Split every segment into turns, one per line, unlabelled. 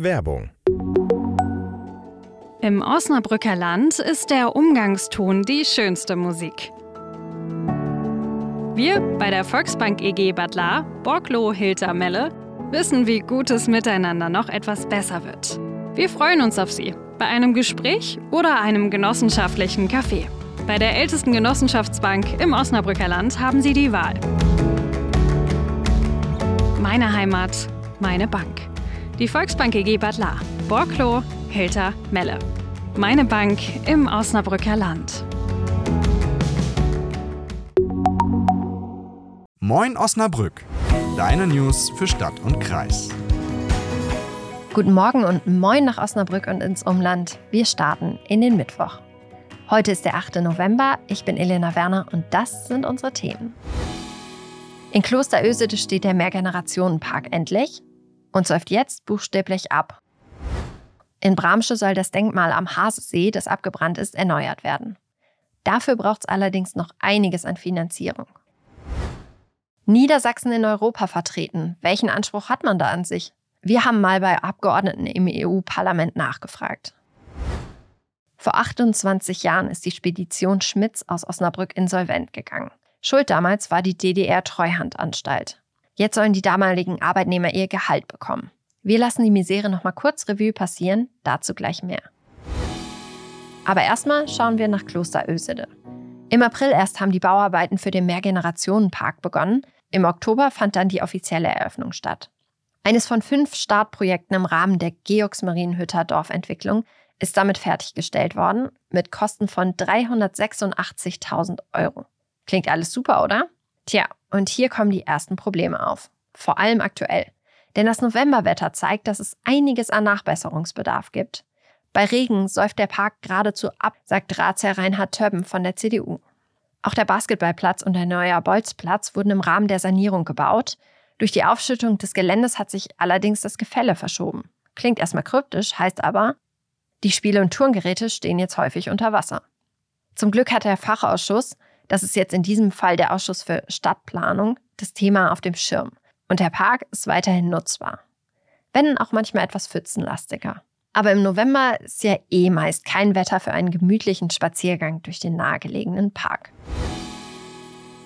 Werbung
Im Osnabrücker Land ist der Umgangston die schönste Musik. Wir bei der Volksbank EG Bad La, Borglo Hilter Melle, wissen, wie gutes Miteinander noch etwas besser wird. Wir freuen uns auf Sie bei einem Gespräch oder einem genossenschaftlichen Kaffee. Bei der ältesten Genossenschaftsbank im Osnabrücker Land haben Sie die Wahl. Meine Heimat, meine Bank. Die Volksbank EG Bad La, Borklo, Hilter, Melle. Meine Bank im Osnabrücker Land.
Moin Osnabrück, deine News für Stadt und Kreis.
Guten Morgen und moin nach Osnabrück und ins Umland. Wir starten in den Mittwoch. Heute ist der 8. November. Ich bin Elena Werner und das sind unsere Themen. In Klosterösede steht der Mehrgenerationenpark endlich und säuft jetzt buchstäblich ab. In Bramsche soll das Denkmal am Hasesee, das abgebrannt ist, erneuert werden. Dafür braucht es allerdings noch einiges an Finanzierung. Niedersachsen in Europa vertreten. Welchen Anspruch hat man da an sich? Wir haben mal bei Abgeordneten im EU-Parlament nachgefragt. Vor 28 Jahren ist die Spedition Schmitz aus Osnabrück insolvent gegangen. Schuld damals war die DDR-Treuhandanstalt. Jetzt sollen die damaligen Arbeitnehmer ihr Gehalt bekommen. Wir lassen die Misere nochmal kurz Revue passieren, dazu gleich mehr. Aber erstmal schauen wir nach Kloster Ösede. Im April erst haben die Bauarbeiten für den Mehrgenerationenpark begonnen. Im Oktober fand dann die offizielle Eröffnung statt. Eines von fünf Startprojekten im Rahmen der Georgs Marienhütter Dorfentwicklung ist damit fertiggestellt worden, mit Kosten von 386.000 Euro. Klingt alles super, oder? Tja, und hier kommen die ersten Probleme auf. Vor allem aktuell. Denn das Novemberwetter zeigt, dass es einiges an Nachbesserungsbedarf gibt. Bei Regen säuft der Park geradezu ab, sagt Ratsherr Reinhard Többen von der CDU. Auch der Basketballplatz und der neue Bolzplatz wurden im Rahmen der Sanierung gebaut. Durch die Aufschüttung des Geländes hat sich allerdings das Gefälle verschoben. Klingt erstmal kryptisch, heißt aber, die Spiele- und Turngeräte stehen jetzt häufig unter Wasser. Zum Glück hat der Fachausschuss, das ist jetzt in diesem Fall der Ausschuss für Stadtplanung, das Thema auf dem Schirm. Und der Park ist weiterhin nutzbar. Wenn auch manchmal etwas pfützenlastiger. Aber im November ist ja eh meist kein Wetter für einen gemütlichen Spaziergang durch den nahegelegenen Park.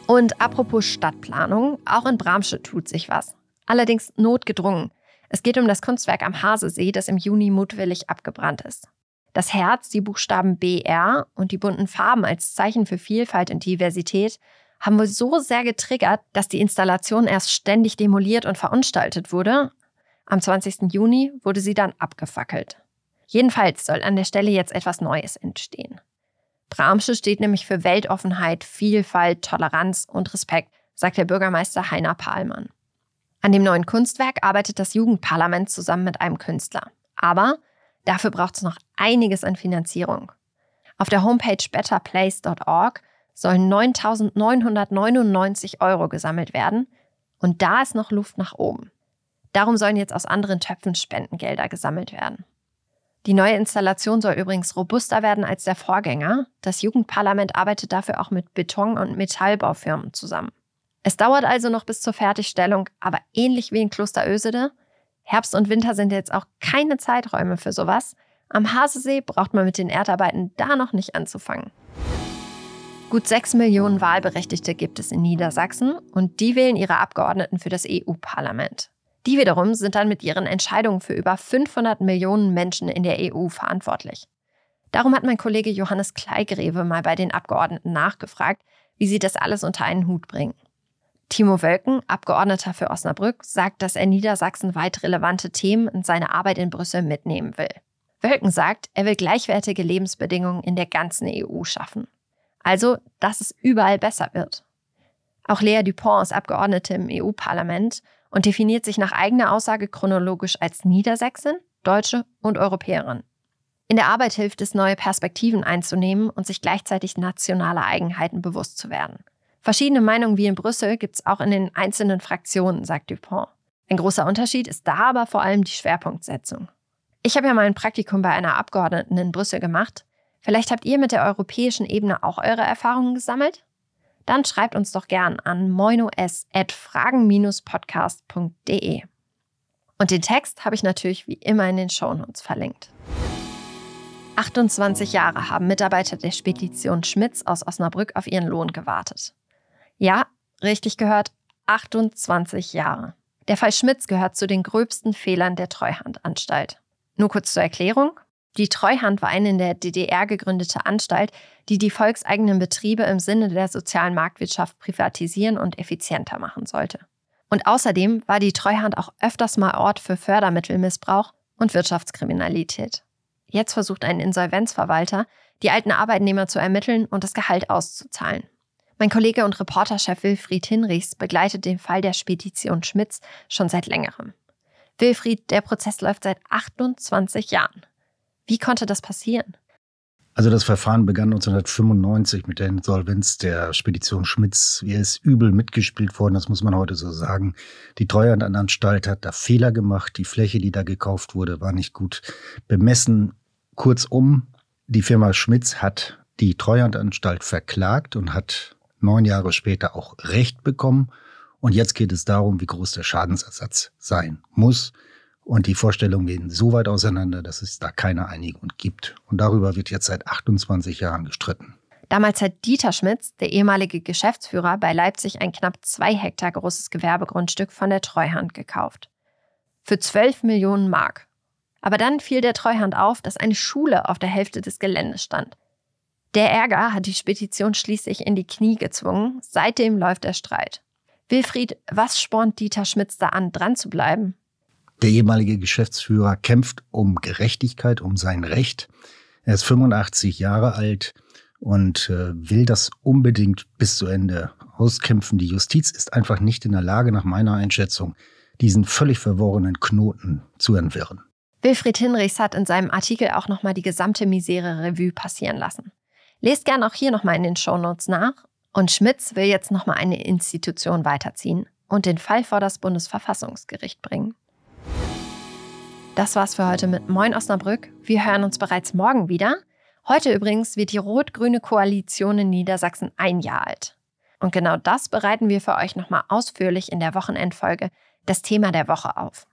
Und apropos Stadtplanung, auch in Bramsche tut sich was. Allerdings notgedrungen. Es geht um das Kunstwerk am Hasesee, das im Juni mutwillig abgebrannt ist. Das Herz, die Buchstaben BR und die bunten Farben als Zeichen für Vielfalt und Diversität haben wohl so sehr getriggert, dass die Installation erst ständig demoliert und verunstaltet wurde. Am 20. Juni wurde sie dann abgefackelt. Jedenfalls soll an der Stelle jetzt etwas Neues entstehen. Bramsche steht nämlich für Weltoffenheit, Vielfalt, Toleranz und Respekt, sagt der Bürgermeister Heiner Pahlmann. An dem neuen Kunstwerk arbeitet das Jugendparlament zusammen mit einem Künstler. Aber dafür braucht es noch einiges an Finanzierung. Auf der Homepage betterplace.org sollen 9.999 Euro gesammelt werden und da ist noch Luft nach oben. Darum sollen jetzt aus anderen Töpfen Spendengelder gesammelt werden. Die neue Installation soll übrigens robuster werden als der Vorgänger. Das Jugendparlament arbeitet dafür auch mit Beton- und Metallbaufirmen zusammen. Es dauert also noch bis zur Fertigstellung, aber ähnlich wie in Kloster Ösede, Herbst und Winter sind jetzt auch keine Zeiträume für sowas. Am Hasesee braucht man mit den Erdarbeiten da noch nicht anzufangen. Gut sechs Millionen Wahlberechtigte gibt es in Niedersachsen und die wählen ihre Abgeordneten für das EU-Parlament. Die wiederum sind dann mit ihren Entscheidungen für über 500 Millionen Menschen in der EU verantwortlich. Darum hat mein Kollege Johannes Kleigreve mal bei den Abgeordneten nachgefragt, wie sie das alles unter einen Hut bringen. Timo Wölken, Abgeordneter für Osnabrück, sagt, dass er Niedersachsen weit relevante Themen in seine Arbeit in Brüssel mitnehmen will. Wölken sagt, er will gleichwertige Lebensbedingungen in der ganzen EU schaffen. Also, dass es überall besser wird. Auch Lea Dupont ist Abgeordnete im EU-Parlament und definiert sich nach eigener Aussage chronologisch als Niedersächsin, Deutsche und Europäerin. In der Arbeit hilft es, neue Perspektiven einzunehmen und sich gleichzeitig nationaler Eigenheiten bewusst zu werden. Verschiedene Meinungen wie in Brüssel gibt es auch in den einzelnen Fraktionen, sagt Dupont. Ein großer Unterschied ist da aber vor allem die Schwerpunktsetzung. Ich habe ja mal ein Praktikum bei einer Abgeordneten in Brüssel gemacht. Vielleicht habt ihr mit der europäischen Ebene auch eure Erfahrungen gesammelt? dann schreibt uns doch gern an moinos.fragen-podcast.de. Und den Text habe ich natürlich wie immer in den Shownotes verlinkt. 28 Jahre haben Mitarbeiter der Spedition Schmitz aus Osnabrück auf ihren Lohn gewartet. Ja, richtig gehört, 28 Jahre. Der Fall Schmitz gehört zu den gröbsten Fehlern der Treuhandanstalt. Nur kurz zur Erklärung. Die Treuhand war eine in der DDR gegründete Anstalt, die die volkseigenen Betriebe im Sinne der sozialen Marktwirtschaft privatisieren und effizienter machen sollte. Und außerdem war die Treuhand auch öfters mal Ort für Fördermittelmissbrauch und Wirtschaftskriminalität. Jetzt versucht ein Insolvenzverwalter, die alten Arbeitnehmer zu ermitteln und das Gehalt auszuzahlen. Mein Kollege und Reporterchef Wilfried Hinrichs begleitet den Fall der Spedition Schmitz schon seit längerem. Wilfried, der Prozess läuft seit 28 Jahren. Wie konnte das passieren?
Also das Verfahren begann 1995 mit der Insolvenz der Spedition Schmitz. Er ist übel mitgespielt worden, das muss man heute so sagen. Die Treuhandanstalt hat da Fehler gemacht. Die Fläche, die da gekauft wurde, war nicht gut bemessen. Kurzum, die Firma Schmitz hat die Treuhandanstalt verklagt und hat neun Jahre später auch Recht bekommen. Und jetzt geht es darum, wie groß der Schadensersatz sein muss. Und die Vorstellungen gehen so weit auseinander, dass es da keine Einigung gibt. Und darüber wird jetzt seit 28 Jahren gestritten.
Damals hat Dieter Schmitz, der ehemalige Geschäftsführer, bei Leipzig ein knapp zwei Hektar großes Gewerbegrundstück von der Treuhand gekauft. Für 12 Millionen Mark. Aber dann fiel der Treuhand auf, dass eine Schule auf der Hälfte des Geländes stand. Der Ärger hat die Spedition schließlich in die Knie gezwungen. Seitdem läuft der Streit. Wilfried, was spornt Dieter Schmitz da an, dran zu bleiben?
Der ehemalige Geschäftsführer kämpft um Gerechtigkeit, um sein Recht. Er ist 85 Jahre alt und äh, will das unbedingt bis zu Ende auskämpfen. Die Justiz ist einfach nicht in der Lage, nach meiner Einschätzung, diesen völlig verworrenen Knoten zu entwirren.
Wilfried Hinrichs hat in seinem Artikel auch nochmal die gesamte Misere Revue passieren lassen. Lest gern auch hier nochmal in den Shownotes nach. Und Schmitz will jetzt nochmal eine Institution weiterziehen und den Fall vor das Bundesverfassungsgericht bringen. Das war's für heute mit Moin Osnabrück. Wir hören uns bereits morgen wieder. Heute übrigens wird die rot-grüne Koalition in Niedersachsen ein Jahr alt. Und genau das bereiten wir für euch nochmal ausführlich in der Wochenendfolge das Thema der Woche auf.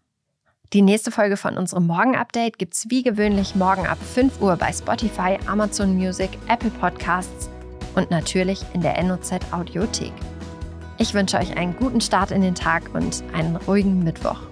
Die nächste Folge von unserem Morgen-Update gibt's wie gewöhnlich morgen ab 5 Uhr bei Spotify, Amazon Music, Apple Podcasts und natürlich in der NOZ Audiothek. Ich wünsche euch einen guten Start in den Tag und einen ruhigen Mittwoch.